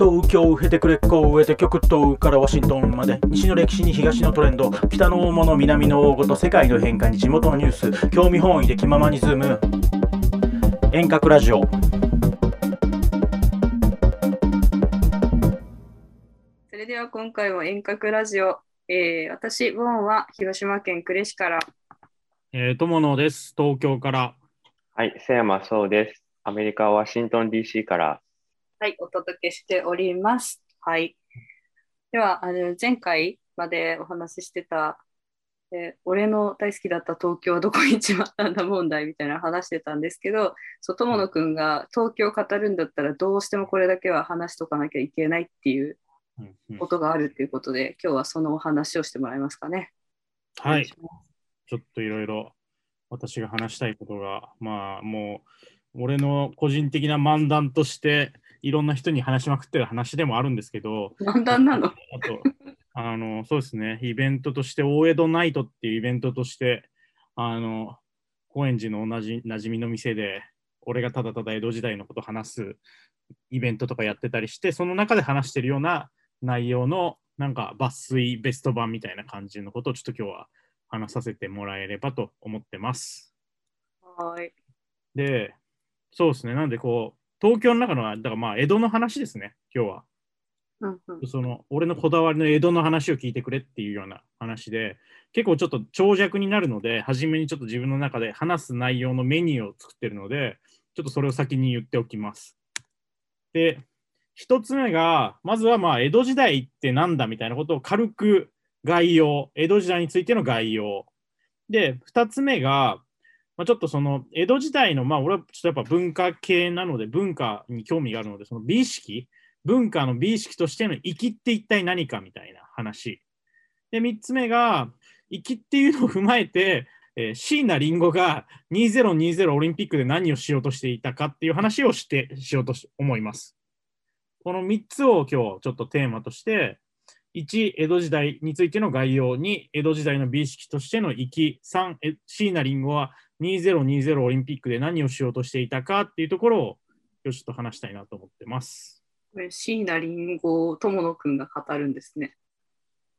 東京経て呉、国境を越えて極東からワシントンまで。西の歴史に東のトレンド。北の大物南の大事世界の変化に地元のニュース。興味本位で気ままにズーム。遠隔ラジオ。それでは今回も遠隔ラジオ、えー、私、ボンは広島県呉市から。えー、友野です。東京から。はい、瀬山そうです。アメリカ・ワシントン DC から。はい、お届けしております。はい。では、あの前回までお話ししてた、えー俺の大好きだった東京はどこに行っちまったんだ問題みたいな話してたんですけど、そう友野くんが東京を語るんだったらどうしてもこれだけは話しとかなきゃいけないっていうことがあるっていうことで、今日はそのお話をしてもらえますかね。はいちょっといろいろ私が話したいことが、まあもう、俺の個人的な漫談として、いろんな人に話しまくってる話でもあるんですけど、漫談なの？あと、あの、そうですね、イベントとして、大江戸ナイトっていうイベントとして、あの、高円寺の同じ馴染みの店で、俺がただただ江戸時代のことを話すイベントとかやってたりして、その中で話してるような内容の、なんか抜粋ベスト版みたいな感じのことをちょっと今日は話させてもらえればと思ってます。はい。で、そうですね、なんでこう、東京の中のは、だからまあ江戸の話ですね、今日は。うんうんその俺のこだわりの江戸の話を聞いてくれっていうような話で結構ちょっと長尺になるので初めにちょっと自分の中で話す内容のメニューを作ってるのでちょっとそれを先に言っておきます。で一つ目がまずはまあ江戸時代ってなんだみたいなことを軽く概要江戸時代についての概要で二つ目がまあ、ちょっとその江戸時代のまあ俺はちょっとやっぱ文化系なので文化に興味があるのでその美意識文化の美意識としての粋って一体何かみたいな話。で、3つ目が、粋っていうのを踏まえて、えー椎名林檎が2020オリンピックで何をしようとしていたかっていう話をしてしようと思います。この3つを今日ちょっとテーマとして、1、江戸時代についての概要、2、江戸時代の美意識としての粋、3、え椎名林檎は2020オリンピックで何をしようとしていたかっていうところを今日ちょっと話したいなと思ってます。これ椎名林檎を友野くんが語るんですね。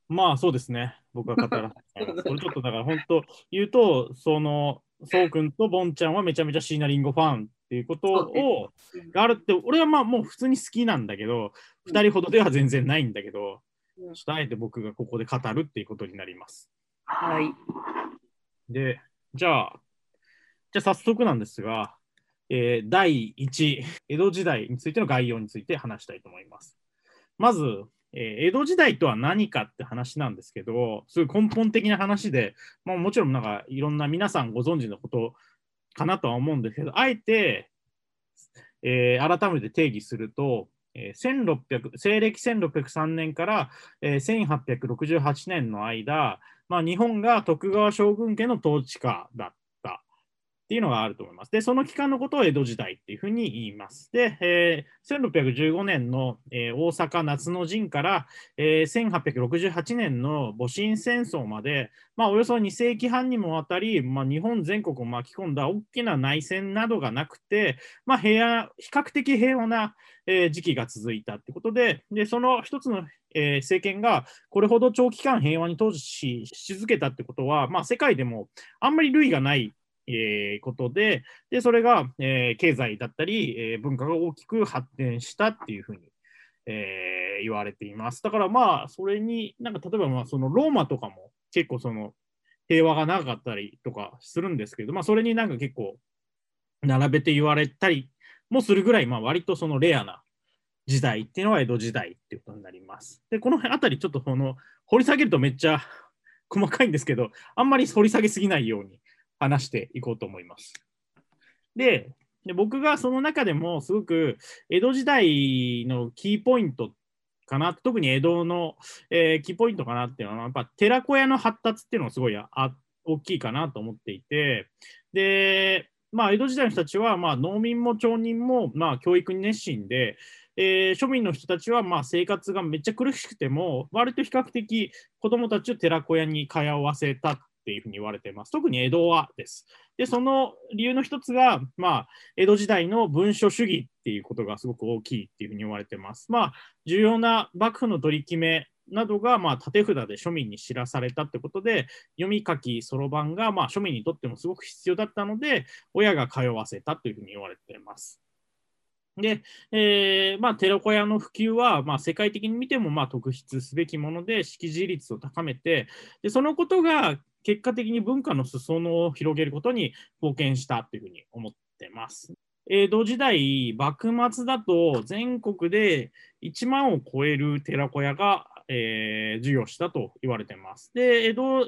まあそうですね、僕は語らせ れちょっとだから本当言うと、その、そうくんとボンちゃんはめちゃめちゃ椎名林檎ファンっていうことをがあるって、俺はまあもう普通に好きなんだけど、うん2人ほどでは全然ないんだけど、うんちょっとあえて僕がここで語るっていうことになります。はい。で、じゃあ、じゃあ早速なんですが、えー第1、江戸時代についての概要について話したいと思います。まず、えー江戸時代とは何かって話なんですけど、すごい根本的な話で、まあ、もちろんなんかいろんな皆さんご存知のことかなとは思うんですけど、あえて、えー改めて定義すると、1600西暦1603年から、1868年の間、まあ、日本が徳川将軍家の統治下だった。っていうのがあると思います。で、その期間のことを江戸時代っていうふうに言います。で、えー1615年の、えー大阪夏の陣から、えー1868年の戊辰戦争まで、まあ、およそ2世紀半にもわたり、まあ、日本全国を巻き込んだ大きな内戦などがなくて、まあ、平比較的平和な、えー時期が続いたってことで、でその一つの、えー政権がこれほど長期間平和に統治しし続けたってことは、まあ、世界でもあんまり類がない、えことでで、それが、えー経済だったり、えー文化が大きく発展したっていうふうに、えー言われています。だからまあ、それに、なんか例えばまあそのローマとかも結構その平和が長かったりとかするんですけど、まあ、それになんか結構並べて言われたりもするぐらい、まあ、割とそのレアな時代っていうのは江戸時代っていうことになります。で、この辺あたりちょっとこの掘り下げるとめっちゃ 細かいんですけど、あんまり掘り下げすぎないように話していこうと思います。で、で僕がその中でもすごく江戸時代のキーポイントかな、特に江戸の、えーキーポイントかなっていうのは、やっぱ寺子屋の発達っていうのがすごいあ大きいかなと思っていて、で、まあ、江戸時代の人たちは、まあ、農民も町人も、まあ、教育に熱心で、えー庶民の人たちは、まあ、生活がめっちゃ苦しくても、割と比較的子どもたちを寺子屋に通わせたっっていうふうに言われてます。特に江戸はです。で、その理由の一つが、まあ、江戸時代の文書主義っていうことがすごく大きいっていうふうに言われてます。まあ、重要な幕府の取り決めなどが、まあ、縦札で庶民に知らされたってことで、読み書き、そろばんが、まあ、庶民にとってもすごく必要だったので、親が通わせたというふうに言われてます。で、えーまあ、寺子屋の普及は、まあ、世界的に見ても、まあ、特筆すべきもので、識字率を高めて、でそのことが結果的に文化の裾野を広げることに貢献したというふうに思ってます。江戸時代、幕末だと全国で1万を超える寺子屋が、えー、授与したと言われています。で、江戸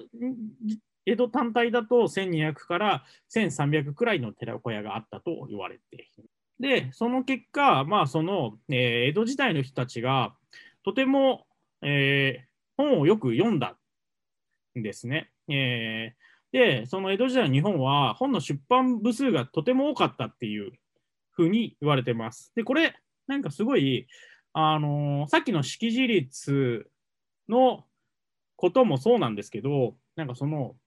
江戸単体だと1200から1300くらいの寺子屋があったと言われています。で、その結果、まあ、その、えー、江戸時代の人たちが、とても、えー、本をよく読んだんですね。えー、で、その江戸時代の日本は、本の出版部数がとても多かったっていうふうに言われてます。で、これ、なんかすごい、あのー、さっきの識字率のこともそうなんですけど、なんかその、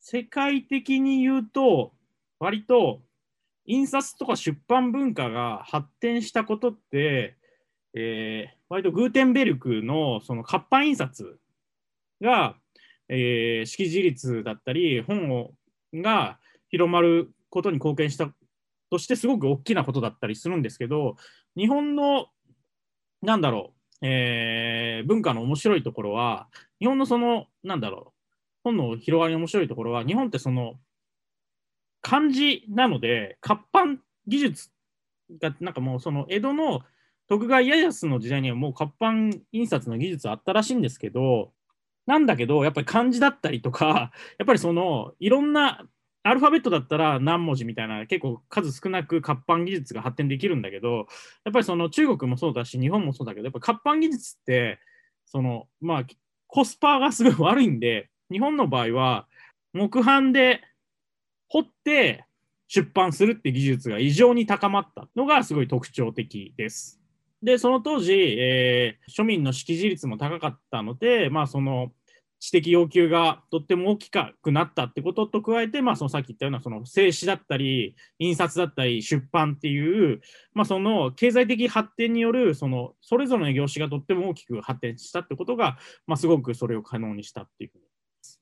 世界的に言うと、割と印刷とか出版文化が発展したことって、えー、割とグーテンベルクのその活版印刷が、えー、識字率だったり本をが広まることに貢献したとしてすごく大きなことだったりするんですけど日本のなんだろう、えー、文化の面白いところは日本のそのなんだろう本の広がりの面白いところは日本ってその漢字なので、活版技術が、なんかもうその江戸の徳川家康の時代にはもう活版印刷の技術あったらしいんですけど、なんだけど、やっぱり漢字だったりとか、やっぱりそのいろんなアルファベットだったら何文字みたいな結構数少なく活版技術が発展できるんだけど、やっぱりその中国もそうだし、日本もそうだけど、やっぱ活版技術って、そのまあコスパがすごい悪いんで、日本の場合は木版で掘って出版するって技術が異常に高まったのがすごい特徴的です。で、その当時、えー、庶民の識字率も高かったので、まあ、その知的要求がとっても大きくなったってことと加えて、まあ、そのさっき言ったようなその静止だったり、印刷だったり、出版っていう、まあ、その経済的発展によるそのそれぞれの業種がとっても大きく発展したってことが、まあ、すごくそれを可能にしたっていうふうに。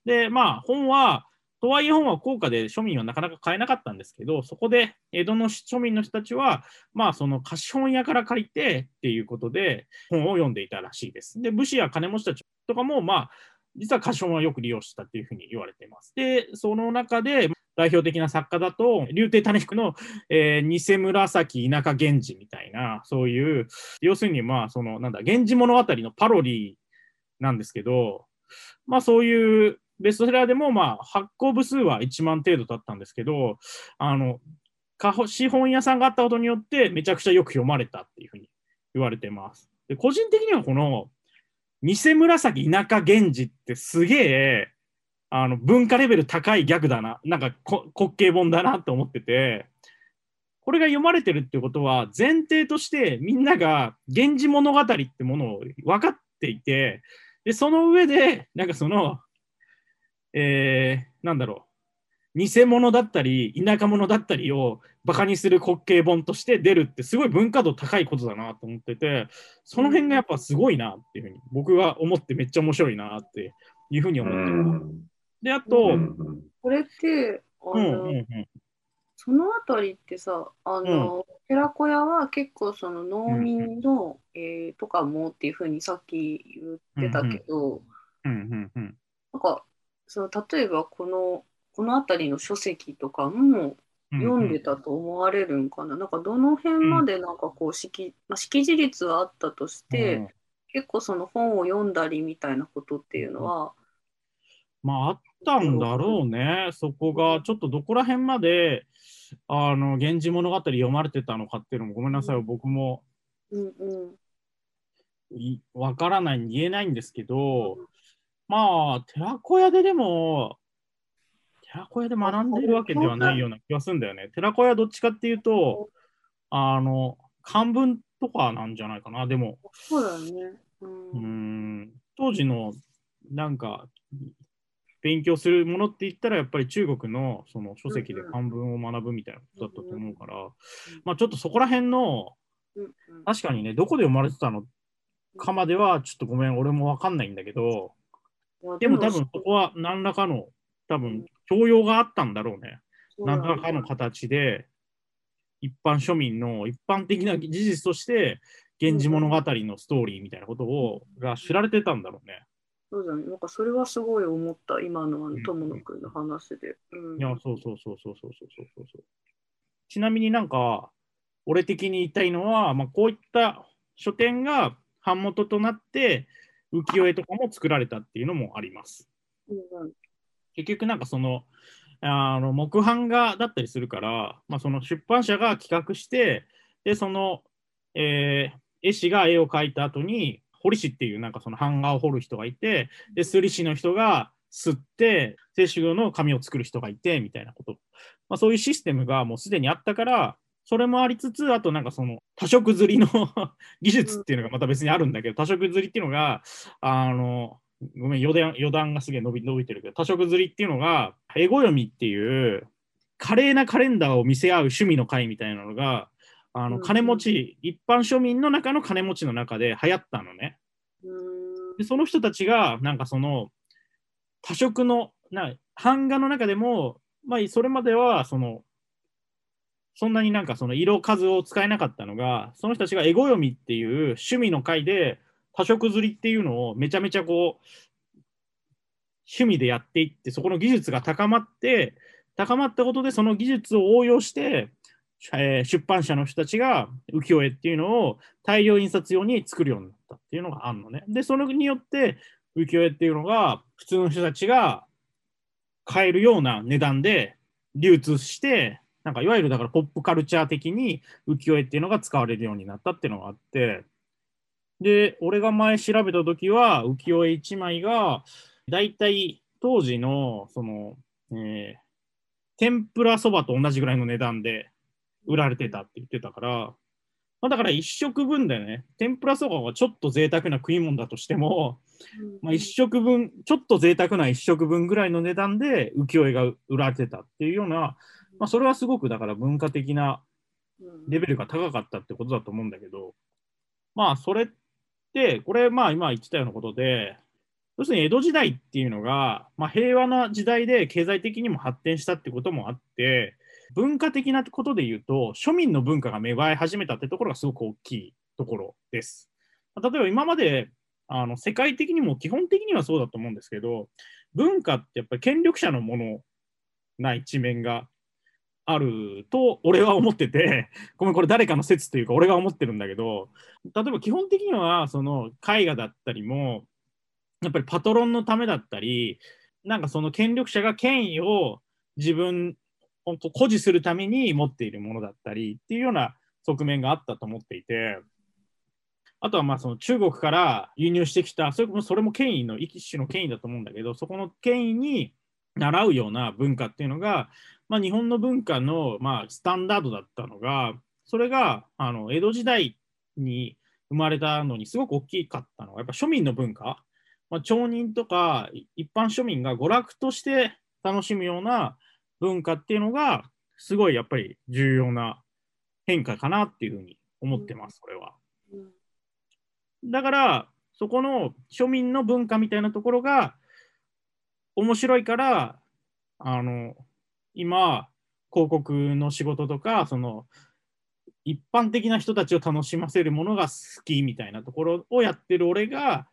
で、まあ、本は、とはいえ本は高価で庶民はなかなか買えなかったんですけど、そこで江戸の庶民の人たちは、まあその貸本屋から借りてっていうことで本を読んでいたらしいです。で、武士や金持ちたちとかも、まあ、実は貸本はよく利用したっていうふうに言われています。で、その中で代表的な作家だと、竜亭種彦の、えー、偽紫田舎源氏みたいな、そういう、要するにまあ、その、なんだ、源氏物語のパロディなんですけど、まあそういうベストセラーでも、まあ、発行部数は1万程度だったんですけど、あの、資本屋さんがあったことによって、めちゃくちゃよく読まれたっていうふうに言われてます。で個人的にはこの、偽紫田舎源氏ってすげえ、あの、文化レベル高いギャグだな、なんか滑稽本だなって思ってて、これが読まれてるってことは、前提としてみんなが源氏物語ってものを分かっていて、で、その上で、なんかその、えー、なんだろう、偽物だったり、田舎者だったりをバカにする滑稽本として出るって、すごい文化度高いことだなと思ってて、その辺がやっぱすごいなっていうふうに、僕が思ってめっちゃ面白いなっていうふうに思ってます。で、あと、これって、あの、うんうんうん。そのあたりってさ、あの、うん、寺子屋は結構その農民の、うん、えー、とかもっていうふうにさっき言ってたけど、なんかその例えばこのこの辺りの書籍とかも読んでたと思われるんかな、うんうん、なんかどの辺までなんかこう識,、まあ、識字率はあったとして、うん、結構その本を読んだりみたいなことっていうのは、まああったんだろうね、そこがちょっとどこら辺まであの源氏物語読まれてたのかっていうのもごめんなさい、僕も、うんうん、わからない言えないんですけど、まあ、寺子屋ででも、寺子屋で学んでいるわけではないような気がするんだよね。寺子屋どっちかっていうと、あの、漢文とかなんじゃないかな、でも。そうだよね。うん、うん当時の、なんか、勉強するものって言ったら、やっぱり中国のその書籍で漢文を学ぶみたいなことだったと思うから、まあちょっとそこら辺の、確かにね、どこで生まれてたのかまでは、ちょっとごめん、俺もわかんないんだけど、でも多分そこは何らかの、多分教養があったんだろうね。何らかの形で、一般庶民の一般的な事実として、源氏物語のストーリーみたいなことを、が知られてたんだろうね。そうだね。なんかそれはすごい思った、今のあうんの友野くんの話で。うん、いや、そうそうそうそうそうそうそうそうそう。ちなみになんか、俺的に言いたいのは、まあ、こういった書店が版元となって、浮世絵とかも作られたっていうのもあります。結局なんかその、あの木版画だったりするから、まあ、その出版社が企画して、で、その、えー絵師が絵を描いた後に、彫り師っていうなんかその版画を彫る人がいて、で、摺り師の人が吸って、静止画の紙を作る人がいて、みたいなこと。まあ、そういうシステムがもうすでにあったから、それもありつつ、あとなんかその多色刷りの 技術っていうのがまた別にあるんだけど、多色刷りっていうのが、あの、ごめん、余談余談がすげえ伸び伸びてるけど、多色刷りっていうのが、エゴ読みっていう、華麗なカレンダーを見せ合う趣味の会みたいなのが、あのうん金持ち、一般庶民の中の金持ちの中で流行ったのね。でその人たちが、なんかその、多色の、な版画の中でも、まあ、それまでは、その、そんなになんかその色数を使えなかったのが、その人たちがエゴ読みっていう趣味の会で、多色刷りっていうのをめちゃめちゃこう、趣味でやっていって、そこの技術が高まって、高まったことでその技術を応用して、えー出版社の人たちが浮世絵っていうのを大量印刷用に作るようになったっていうのがあるのね。で、それによって浮世絵っていうのが普通の人たちが買えるような値段で流通して、なんかいわゆるだからポップカルチャー的に浮世絵っていうのが使われるようになったっていうのがあって、で、俺が前調べた時は浮世絵1枚がだいたい当時のその、えー天ぷらそばと同じぐらいの値段で売られてたって言ってたから、まあ、だから1食分だよね。天ぷらそばはちょっと贅沢な食い物だとしても、まあ、1食分、ちょっと贅沢な1食分ぐらいの値段で浮世絵が売られてたっていうような、まあ、それはすごくだから文化的なうんレベルが高かったってことだと思うんだけど、まあそれって、これまあ今言ってたようなことで、要するに江戸時代っていうのが、まあ、平和な時代で経済的にも発展したってこともあって、文化的なことで言うと、庶民の文化が芽生え始めたってところがすごく大きいところです。まあ例えば今まであの世界的にも基本的にはそうだと思うんですけど、文化ってやっぱり権力者のものな一面があると俺は思ってて、ごめん、これ誰かの説というか俺が思ってるんだけど、例えば基本的にはその絵画だったりも、やっぱりパトロンのためだったり、なんかその権力者が権威を自分を誇示するために持っているものだったりっていうような側面があったと思っていて、あとはまあその中国から輸入してきた、それもそれも権威の一種の権威だと思うんだけど、そこの権威に習うような文化っていうのが、まあ、日本の文化のまあスタンダードだったのが、それがあの江戸時代に生まれたのにすごく大きかったのが、やっぱ庶民の文化、まあ、町人とか一般庶民が娯楽として楽しむような文化っていうのが、すごいやっぱり重要な変化かなっていうふうに思ってます、これは。うん。だから、そこの庶民の文化みたいなところが面白いから、あの、今、広告の仕事とか、その、一般的な人たちを楽しませるものが好きみたいなところをやってる俺が、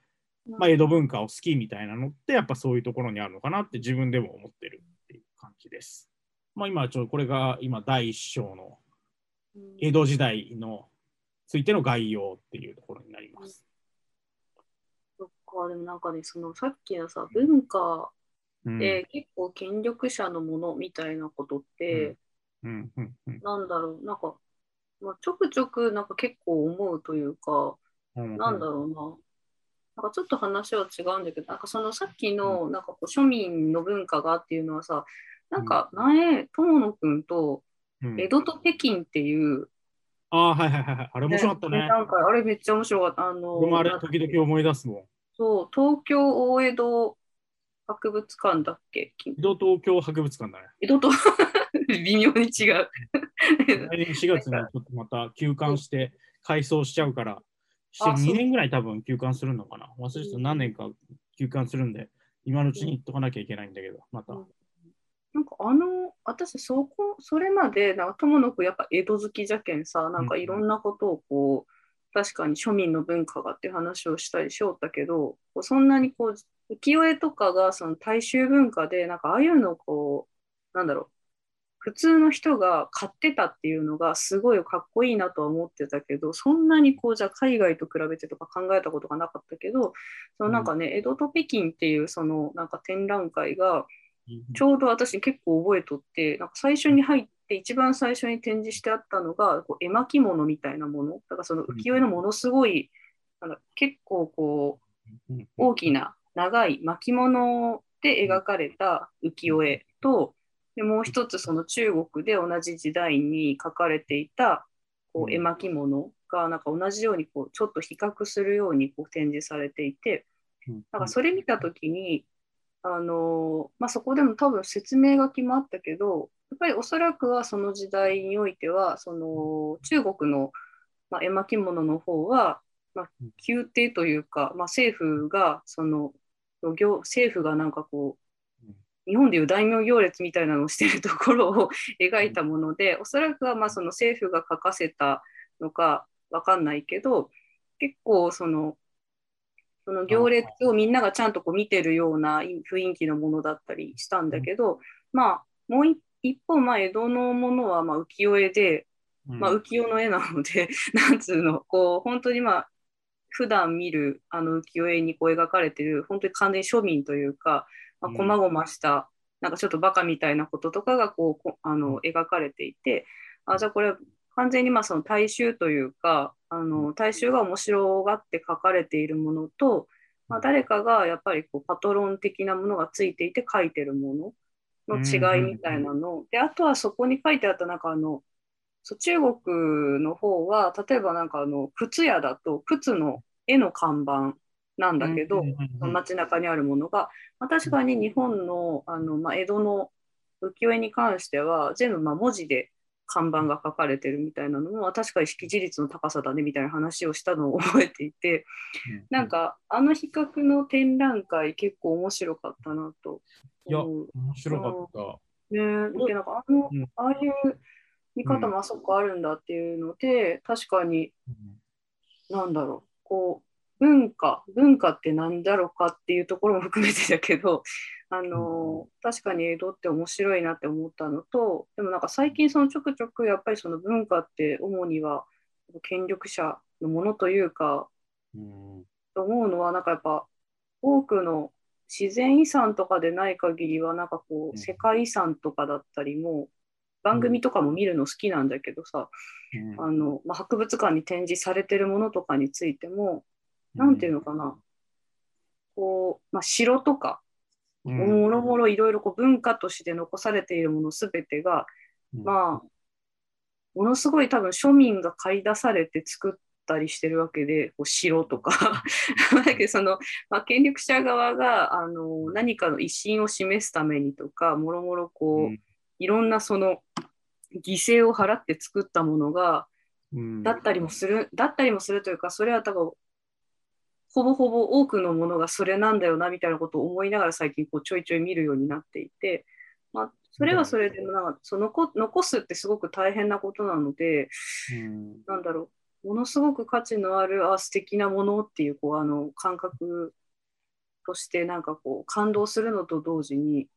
まあ、江戸文化を好きみたいなのって、やっぱそういうところにあるのかなって自分でも思ってるっていう感じです。まあ、今、ちょこれが今、第一章のうん江戸時代のついての概要っていうところになります。そっか、でもなんかね、そのさっきのさ、文化うんで結構権力者のものみたいなことって、うん。うん。うん。なんだろう、なんか、まあ、ちょくちょくなんか結構思うというか、うん。なんだろうな。なんかちょっと話は違うんだけど、なんかそのさっきのなんかこう庶民の文化がっていうのはさ、なんか前、友野くんとうん。江戸と北京っていう、ああ、はいはいはいはい。あれ面白かったね。なんかあれめっちゃ面白かった。あの、俺もあれ、な時々思い出すもん。そう、東京大江戸博物館だっけ？江戸東京博物館だね。江戸と微妙に違う。来年4月にちょっとまた休館して改装しちゃうから、してあそう。2年ぐらい多分休館するのかな。忘れてた。何年か休館するんで、今のうちに行っとかなきゃいけないんだけど、また。なんかあの、私そこ、それまで、なんか友の子やっぱ江戸好きじゃけんさ、なんかいろんなことをこう、確かに庶民の文化がっていう話をしたりしよったけど、そんなにこう、浮世絵とかがその大衆文化で、なんかああいうのをこう、なんだろう、普通の人が買ってたっていうのがすごいかっこいいなとは思ってたけど、そんなにこう、じゃあ海外と比べてとか考えたことがなかったけど、そのなんかね、江戸と北京っていうそのなんか展覧会が、ちょうど私結構覚えとって、なんか最初に入って一番最初に展示してあったのがこう絵巻物みたいなもの。だからその浮世絵のものすごい、なんか結構こう大きな長い巻物で描かれた浮世絵と、でもう一つその中国で同じ時代に描かれていたこう絵巻物がなんか同じようにこうちょっと比較するようにこう展示されていて、なんかそれ見たときに、あのまあ、そこでも多分説明が決まったけど、やっぱりおそらくはその時代においては、その中国の、まあ、絵巻物の方は、まあ、宮廷というか、まあ、政府がその行政府がなんかこう日本でいう大名行列みたいなのをしているところを 描いたもので、おそらくはまあその政府が書かせたのかわかんないけど、結構そのその行列をみんながちゃんとこう見てるような雰囲気のものだったりしたんだけど、まあもう一方、まあ、江戸のものはまあ浮世絵で、まあ、浮世の絵なので、なんつうの、こう本当にまあ普段見るあの浮世絵にこう描かれてる本当に完全に庶民というか、まあ、細々した、なんかちょっとバカみたいなこととかがこうあの描かれていてあじゃあこれ完全にまあその大衆というかあの大衆が面白がって書かれているものと、まあ、誰かがやっぱりこうパトロン的なものがついていて書いてるものの違いみたいなの、であとはそこに書いてあったなんかあのそう中国の方は例えばなんかあの靴屋だと靴の絵の看板なんだけど、街中にあるものが、まあ、確かに日本のあの、まあ、江戸の浮世絵に関しては全部まあ文字で看板が書かれてるみたいなのも確かに識字率の高さだねみたいな話をしたのを覚えていて、なんかあの比較の展覧会結構面白かったなといや、面白かった。ねでなんかあの、ああいう見方もあそこあるんだっていうので、確かに、なんだろう、こう、文化、文化って何だろうかっていうところも含めてだけど、あの、確かに江戸って面白いなって思ったのと、でもなんか最近そのちょくちょくやっぱりその文化って主には権力者のものというか、うん、と思うのはなんかやっぱ多くの自然遺産とかでない限りはなんかこう世界遺産とかだったりも番組とかも見るの好きなんだけどさ、うん、あのまあ、博物館に展示されてるものとかについても何、うん、ていうのかな。こう、まあ、城とか、うん、もろもろいろいろ文化として残されているもの全てが、まあものすごい多分庶民が買い出されて作ったりしてるわけでこう城とか。だけどその、まあ、権力者側があの何かの威信を示すためにとかもろもろこう、うん、いろんなその犠牲を払って作ったものが、うん、だったりもするだったりもするというかそれは多分ほぼほぼ多くのものがそれなんだよなみたいなことを思いながら最近こうちょいちょい見るようになっていて、まあ、それはそれでなんかそのこ残すってすごく大変なことなので、うん、なんだろうものすごく価値のあるあ素敵なものっていうこうあの感覚としてなんかこう感動するのと同時に、うん、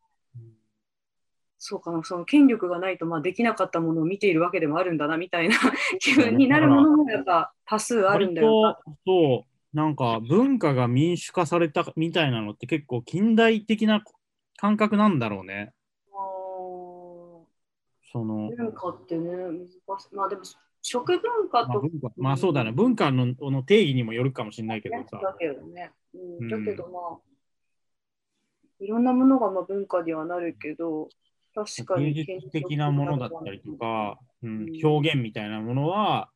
そうかなその権力がないとまあできなかったものを見ているわけでもあるんだなみたいな 気分になるものもやっぱ多数あるんだよな。そうなんか文化が民主化されたみたいなのって結構近代的な感覚なんだろうね。その文化ってね難しいまあでも食文化と、まあ、まあそうだね、文化のの定義にもよるかもしれないけどさ。だけどね。うん、だけどまあ、いろんなものがまあ文化にはなるけど、確かに。芸術的なものだったりとか、うん、表現みたいなものは、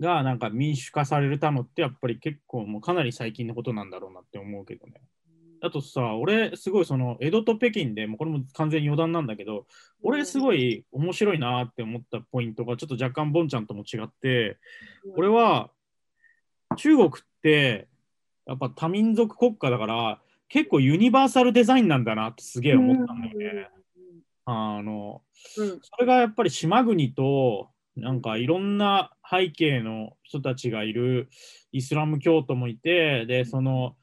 がなんか民主化されたのってやっぱり結構もうかなり最近のことなんだろうなって思うけどね。あとさ、俺、すごいその、江戸と北京で、もうこれも完全に余談なんだけど、俺、すごい面白いなって思ったポイントが、ちょっと若干、ボンちゃんとも違って、俺は、中国って、やっぱ多民族国家だから、結構ユニバーサルデザインなんだなってすげえ思ったんだよね。あの、うん。それがやっぱり島国と、なんかいろんな背景の人たちがいるイスラム教徒もいて、で、その、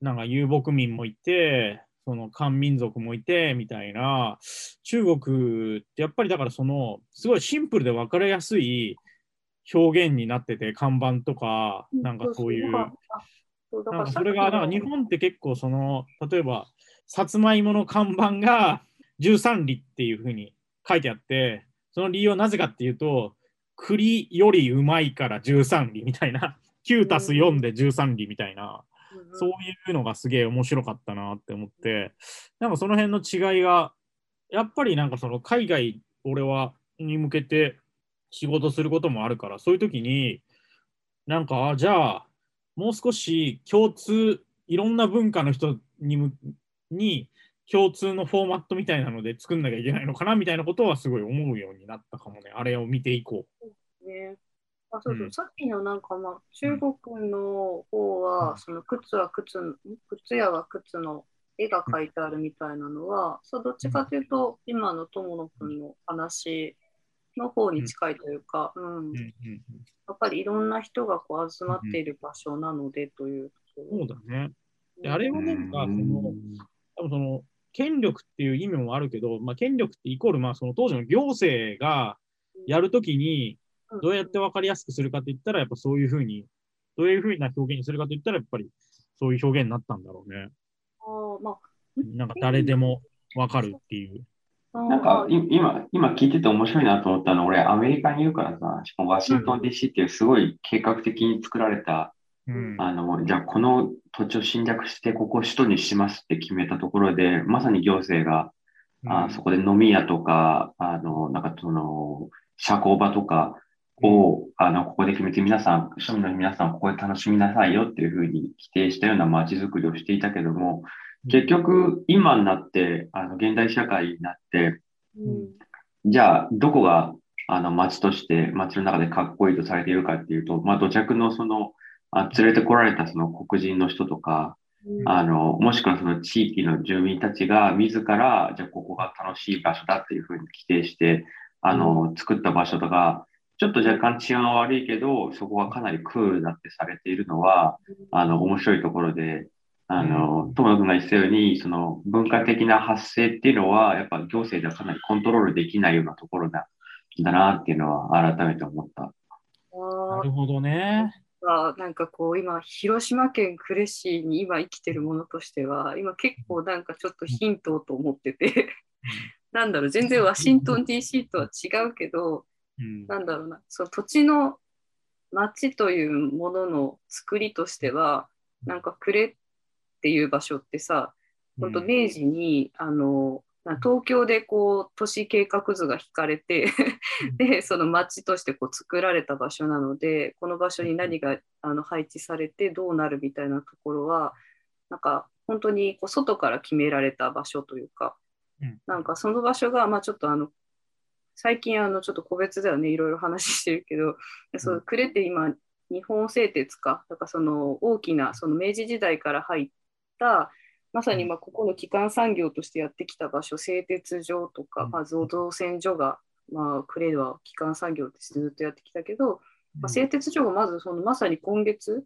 なんか遊牧民もいて、その漢民族もいて、みたいな、中国ってやっぱりだからその、すごいシンプルで分かりやすい表現になってて、看板とか、なんかそういう、なんかそれが、なんか日本って結構その、例えば、さつまいもの看板が13里っていうふうに書いてあって、その理由はなぜかっていうと、栗よりうまいから13里みたいな、9たす4で13里みたいな、そういうのがすげえ面白かったなって思って、なんかその辺の違いが、やっぱりなんかその海外、俺はに向けて仕事することもあるから、そういう時に、なんか、あじゃあ、もう少し共通、いろんな文化の人にむに共通のフォーマットみたいなので作んなきゃいけないのかなみたいなことはすごい思うようになったかもね。あれを見ていこね。あそうそううんさっきのなんかまあ中国の方は、その靴は靴の靴屋は靴の絵が描いてあるみたいなのは、そうどっちかというと今の友野くんの話の方に近いというか、うんやっぱりいろんな人がこう集まっている場所なのでという。そうだね。であれはなんか、その、多分その、権力っていう意味もあるけど、まあ、権力ってイコール、まあ、その当時の行政がやるときに、どうやって分かりやすくするかって言ったら、やっぱそういうふうに、どういうふうな表現にするかと言ったら、やっぱりそういう表現になったんだろうね。あーまあなんか誰でも分かるっていう。なんかい今、今聞いてて面白いなと思ったのは、俺、アメリカにいるからさ、しかもワシントン DC っていうすごい計画的に作られた、うん。あの、じゃあこの土地を侵略して、ここを首都にしますって決めたところで、まさに行政が、あそこで飲み屋とか、あの、なんかその、社交場とかを、あの、ここで決めて皆さん、庶民の皆さん、ここで楽しみなさいよっていうふうに規定したような街づくりをしていたけども、結局、今になって、あの、現代社会になって、うん。じゃあ、どこが、あの、街として、街の中でかっこいいとされているかっていうと、まあ、土着のその、あ連れてこられたその黒人の人とか、うんあの、もしくはその地域の住民たちが自ら、じゃあここが楽しい場所だっていうふうに規定して、あの、作った場所とか、ちょっと若干治安は悪いけど、そこはかなりクールだってされているのは、あの、面白いところで、あの、友野君が言ってたように、その文化的な発生っていうのは、やっぱ行政ではかなりコントロールできないようなところだ、だなっていうのは改めて思った。なるほどね。はなんかこう今広島県呉市に今生きてるものとしては今結構なんかちょっとヒントと思っててなんだろう全然ワシントン DC とは違うけどうん。なんだろうなその土地の町というものの作りとしてはなんか呉っていう場所ってさ本当明治にあのな東京でこう都市計画図が引かれてでその町としてこう作られた場所なのでこの場所に何があの配置されてどうなるみたいなところはなんか本当にこう外から決められた場所というかうん。なんかその場所がまあちょっとあの最近あのちょっと個別ではねいろいろ話してるけどそう呉って今日本製鉄かだからその大きなその明治時代から入ったまさにまあここの基幹産業としてやってきた場所製鉄所とか、うん。まあ、造造船所が、まあ、呉では基幹産業としてずっとやってきたけど、まあ、製鉄所がまずそのまさに今月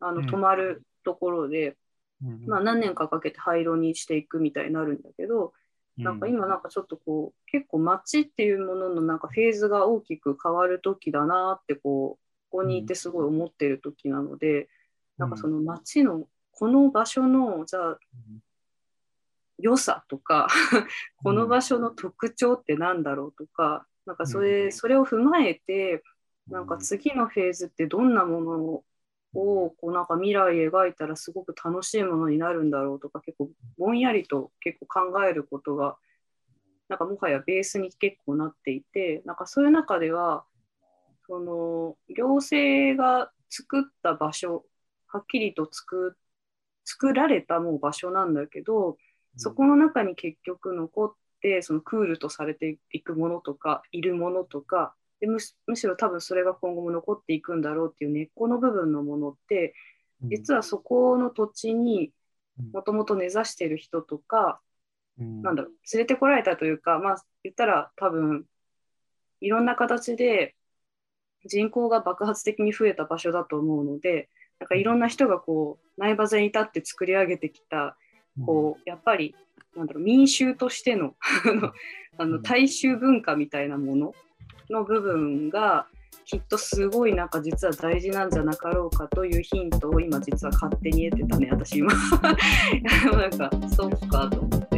あのうん。止まるところで、うん。まあ、何年かかけて廃炉にしていくみたいになるんだけど、なんか今なんかちょっとこう結構街っていうもののなんかフェーズが大きく変わる時だなってこうここにいてすごい思ってる時なので、なんかその街のこの場所のじゃあ良さとかこの場所の特徴ってなんだろうとか、なんかそれそれを踏まえてなんか次のフェーズってどんなものをこうなんか未来描いたらすごく楽しいものになるんだろうとか結構ぼんやりと結構考えることがなんかもはやベースに結構なっていてなんかそういう中ではその行政が作った場所はっきりと作っ作られたもう場所なんだけどそこの中に結局残ってそのクールとされていくものとかいるものとかでむしむしろ多分それが今後も残っていくんだろうっていう根っこの部分のものって実はそこの土地にもともと根ざしてる人とか、うん。なんだろう連れてこられたというかまあ言ったら多分いろんな形で人口が爆発的に増えた場所だと思うのでなんかいろんな人がこう内場に立って作り上げてきたこうやっぱりなんだろう民衆としてのあのあの大衆文化みたいなものの部分がきっとすごいなんか実は大事なんじゃなかろうかというヒントを今実は勝手に得てたね私今。なんかそうかと思って